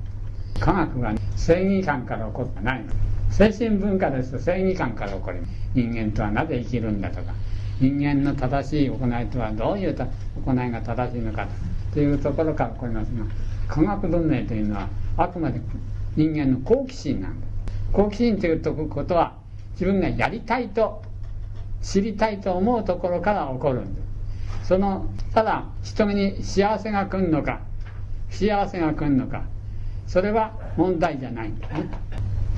科学は正義感から起こってない精神文化ですと正義感から起こり人間とはなぜ生きるんだとか人間の正しい行いとはどういう行いが正しいのかというところから起こりますが科学文明というのはあくまで人間の好奇心なんです。好奇心ということは自分がやりたいと知りたいと思うところから起こるんですそのただ人に幸せが来るのか幸せが来るのかそれは問題じゃないんだね。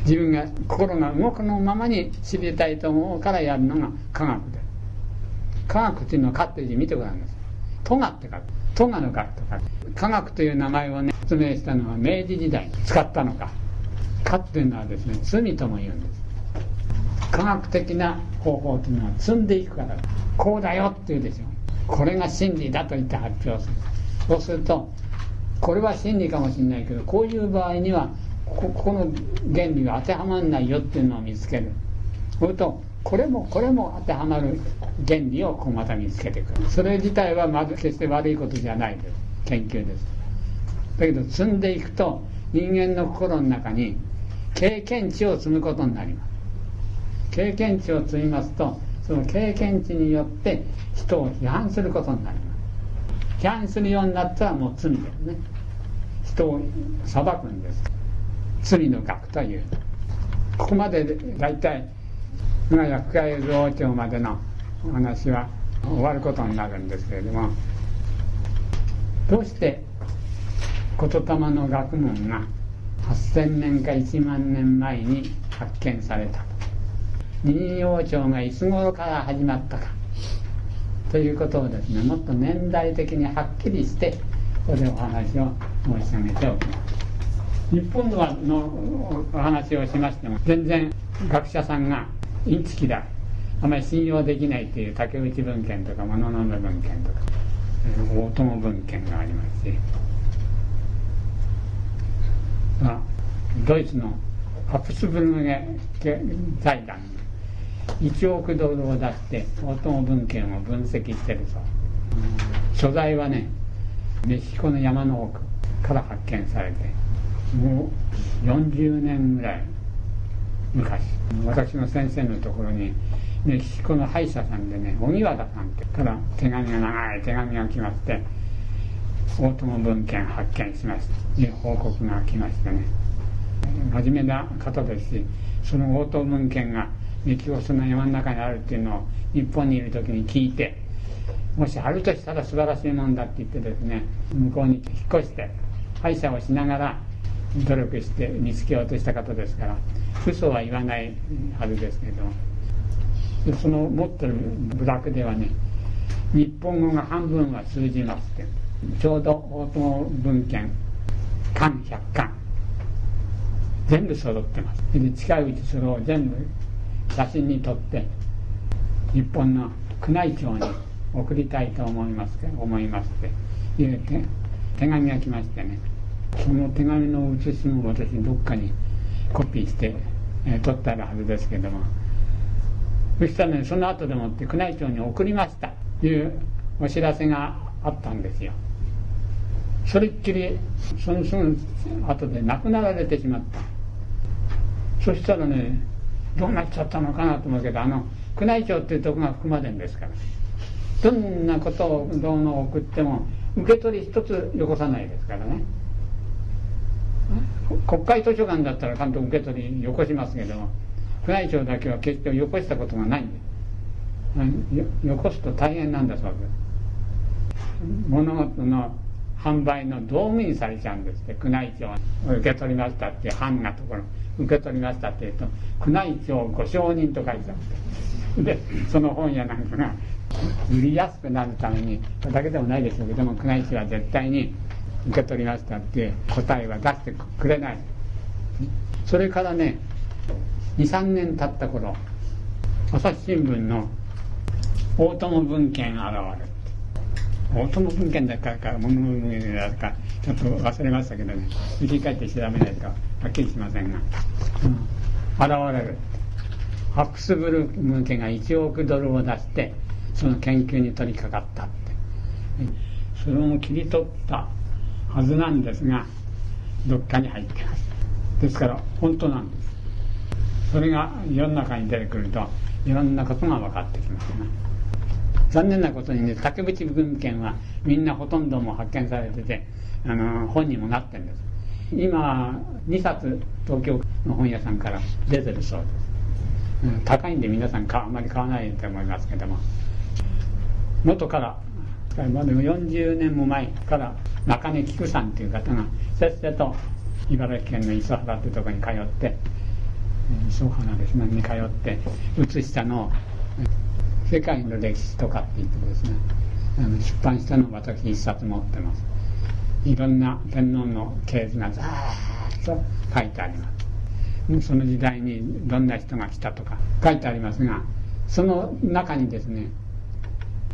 自分が心が動くのままに知りたいと思うからやるのが科学で科学っていうのは「か」って字見てごらんなさい「とが」って書く「とがのか」とか科学という名前をね説明したのは明治時代に使ったのか「か」っていうのはですね罪とも言うんです。科学的な方法というのは積んでいくからこうだよって言うでしょ。これが真理だと言って発表する。そうするとこれは真理かもしれないけどこういう場合にはここの原理が当てはまらないよっていうのを見つける。それとこれもこれも当てはまる原理をこうまた見つけてくる。それ自体はまず決して悪いことじゃないです。研究です。だけど積んでいくと人間の心の中に経験値を積むことになります。経験値を積みますとその経験値によって人を批判することになります。批判するようになったらもう罪ですね。人を裁くんです。罪の学という。ここまで大体今や深谷王朝までのお話は終わることになるんですけれどもどうして言霊の学問が8000年か1万年前に発見された。二王朝がいつ頃から始まったか。ということをですねもっと年代的にはっきりしてここでお話を申し上げておきます。日本ののお話をしましても全然学者さんがインチキだ。あまり信用できないという竹内文献とか物の文献とか大友文献がありますし。ドイツのハプスブルグ財団1億ドルを出して大友文献を分析してるそう所在はねメキシコの山の奥から発見されてもう40年ぐらい昔。私の先生のところにメキシコの歯医者さんでね荻和田さんから手紙が長い手紙が来まして大友文献発見しました。という報告が来ましてね。真面目な方ですしその大友文献がメキシコの山の中にあるっていうのを日本にいる時に聞いてもしあるとしたら素晴らしいもんだって言ってですね向こうに引っ越して歯医者をしながら努力して見つけようとした方ですから嘘は言わないはずですけどでその持ってる部落ではね日本語が半分は通じますってちょうど大友文献巻100巻。全部揃ってます。で近いうちそれを全部写真に撮って日本の宮内庁に送りたいと思います思いますっていう手手紙が来ましてね。その手紙の写しも私どっかにコピーして、えー、撮ってあるはずですけども。そしたらねその後でもって宮内庁に送りました。というお知らせがあったんですよ。それっきりそのその後で亡くなられてしまった。そしたらねどうなっちゃったのかなと思うけどあの宮内庁っていうとこが含まれるんですから。どんなことをどうの送っても受け取り一つよこさないですからね。国会図書館だったら監督受け取りよこしますけども宮内庁だけは決してよこしたことがないんで。よよこすと大変なんだそうです。物事の販売の道具にされちゃうんですって宮内庁受け取りましたって藩がところ。受け取りましたって言うと宮内庁ご承認と書いてあってでその本屋なんかが売りやすくなるためにそれだけでもないでしょうけども宮内庁は絶対に受け取りましたって答えは出してくれない。それからね23年経った頃朝日新聞の大友文献現れる大友文献だからか物文献だかちょっと忘れましたけどね。振り返って調べないとはっきりしませんが、うん、現れるハックスブル向けが1億ドルを出してその研究に取り掛かったって。それも切り取ったはずなんですがどっかに入ってます。ですから本当なんです。それが世の中に出てくるといろんなことが分かってきますね。残念なことにね竹淵文献はみんなほとんども発見されててあの本にもなってるんです。今2冊東京の本屋さんから出てるそうです、うん、高いんで皆さんあんまり買わないと思いますけども。元からまでも40年も前から中根菊さんという方がせっせと茨城県の磯原というところに通って磯原ですねに通って写したのを世界の歴史とかって言ってですね。あの出版したのを私一冊持ってます。いろんな天皇の系図がざーっと書いてあります。その時代にどんな人が来たとか書いてありますがその中にですね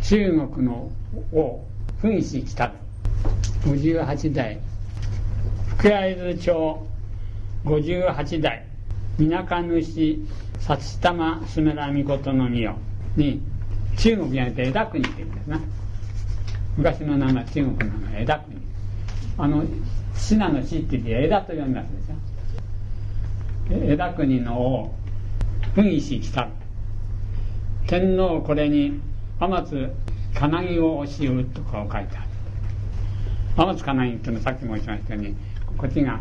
中国の王噴死来た58代。福会津町。58代。みなか主薩玉すめらみことの御代。に中国じゃなくて枝国って言うんですな。昔の名前中国の名前枝国。あの信濃死って言って枝と読みますでしょ。枝国の王噴死来た。天皇これに天津金木を押し売とかを書いてある。天津金木っていうのはさっきも言いましたようにこっちが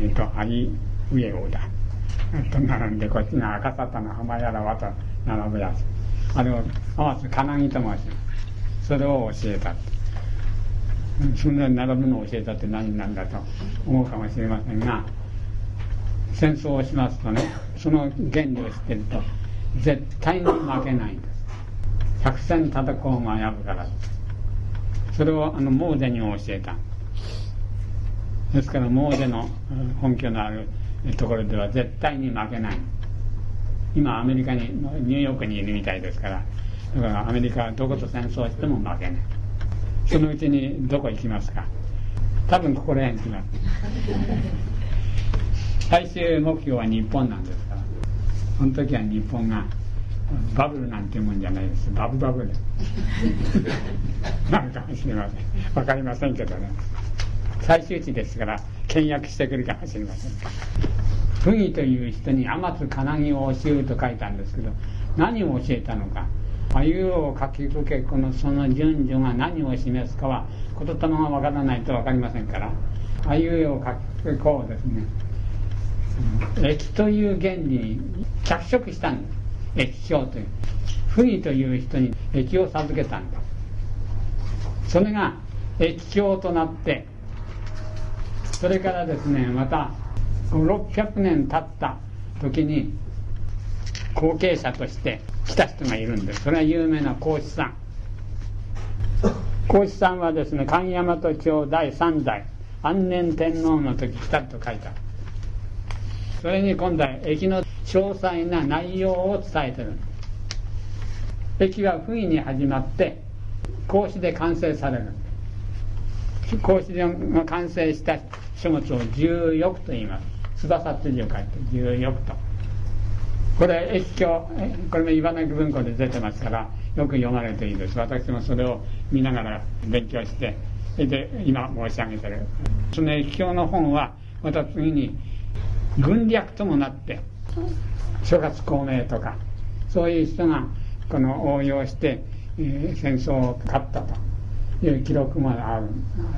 えっ、ー、と有上王だ。と並ん。でこっちが赤沙汰の浜やらわと並ぶやつあれを天津金木と申しますそれを教えたそん。なに並ぶのを教えたって何なん。だと思うかもしれません。が戦争をしますとねその原理を知ってると絶対に負けないん。です百戦戦うがやぶからそれをあのモーゼに教えたですからモーゼの本拠のあるところでは絶対に負けない。今アメリカにニューヨークにいるみたいですから。だからアメリカはどこと戦争しても負けない。そのうちにどこ行きますか。多分ここら辺行きます。最終目標は日本なんですから。その時は日本がバブルなんていうもんじゃないです。バブバブル なるかもしれません。分かりませんけどね最終値ですから倹約してくるかもしれません。不義という人に天津金木を教えると書いたんですけど何を教えたのかあいうを書きくけこのその順序が何を示すかは言霊が分からないと分かりませんからあいうを書きくこうですね。液という原理に着色したんです。液晶という。不義という人に液を授けたんですそれが液晶となってそれからですねまた600年経った時に後継者として来た人がいるんです。それは有名な孔子さん。孔子さんはですね神大和町第3代安年天皇の時来たと書いたそれに今度は駅の詳細な内容を伝えてる。駅は不意に始まって孔子で完成される。孔子が完成した書物を十翼と言います。翼って字を書いて十翼と。これ越境これも茨城文庫で出てますからよく読まれていいです私もそれを見ながら勉強してで今申し上げてる。その越境の本はまた次に軍略ともなって諸葛孔明とかそういう人がこの応用して、えー、戦争を勝ったと。いう記録もあるあ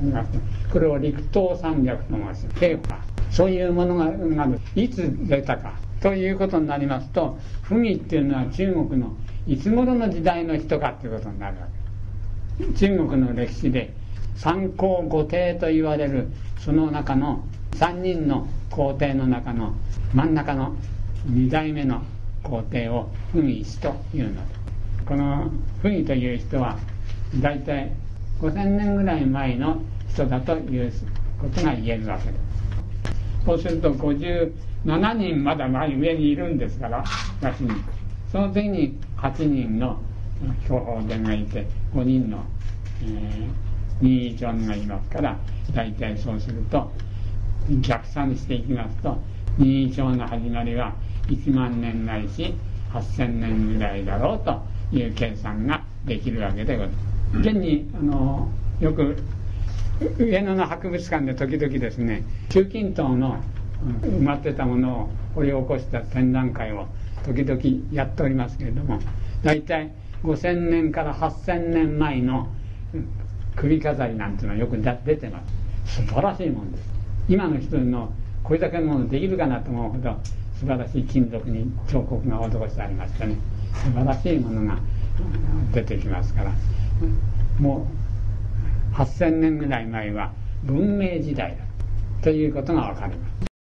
りますこれを陸東山脈と申します。平化そういうものがいつ出たかということになりますと不義っていうのは中国のいつ。頃の時代の人かということになるわけ中国の歴史で三皇五帝と言われるその中の3人の皇帝の中の真ん中の2代目の皇帝を不義氏というのですこの不義という人は大体5000年ぐらい前の人だということが言えるわけですそうすると57人まだ前上にいるんですから私にその時に8人の標本伝がいて5人の、えー、任意長がいますから大体そうすると逆算していきますと任意長の始まりは1万年ないし8000年ぐらいだろうという計算ができるわけでございます。現にあのよく上野の博物館で時々ですね中近東の埋まってたものを掘り起こした展覧会を時々やっておりますけれども大体5000年から8000年前の首飾りなんていうのはよく出てます。素晴らしいもんです。今の人のこれだけのものできるかなと思うほど素晴らしい金属に彫刻が施してありましてね素晴らしいものが出てきますから。もう8000年ぐらい前は文明時代だということが分かります。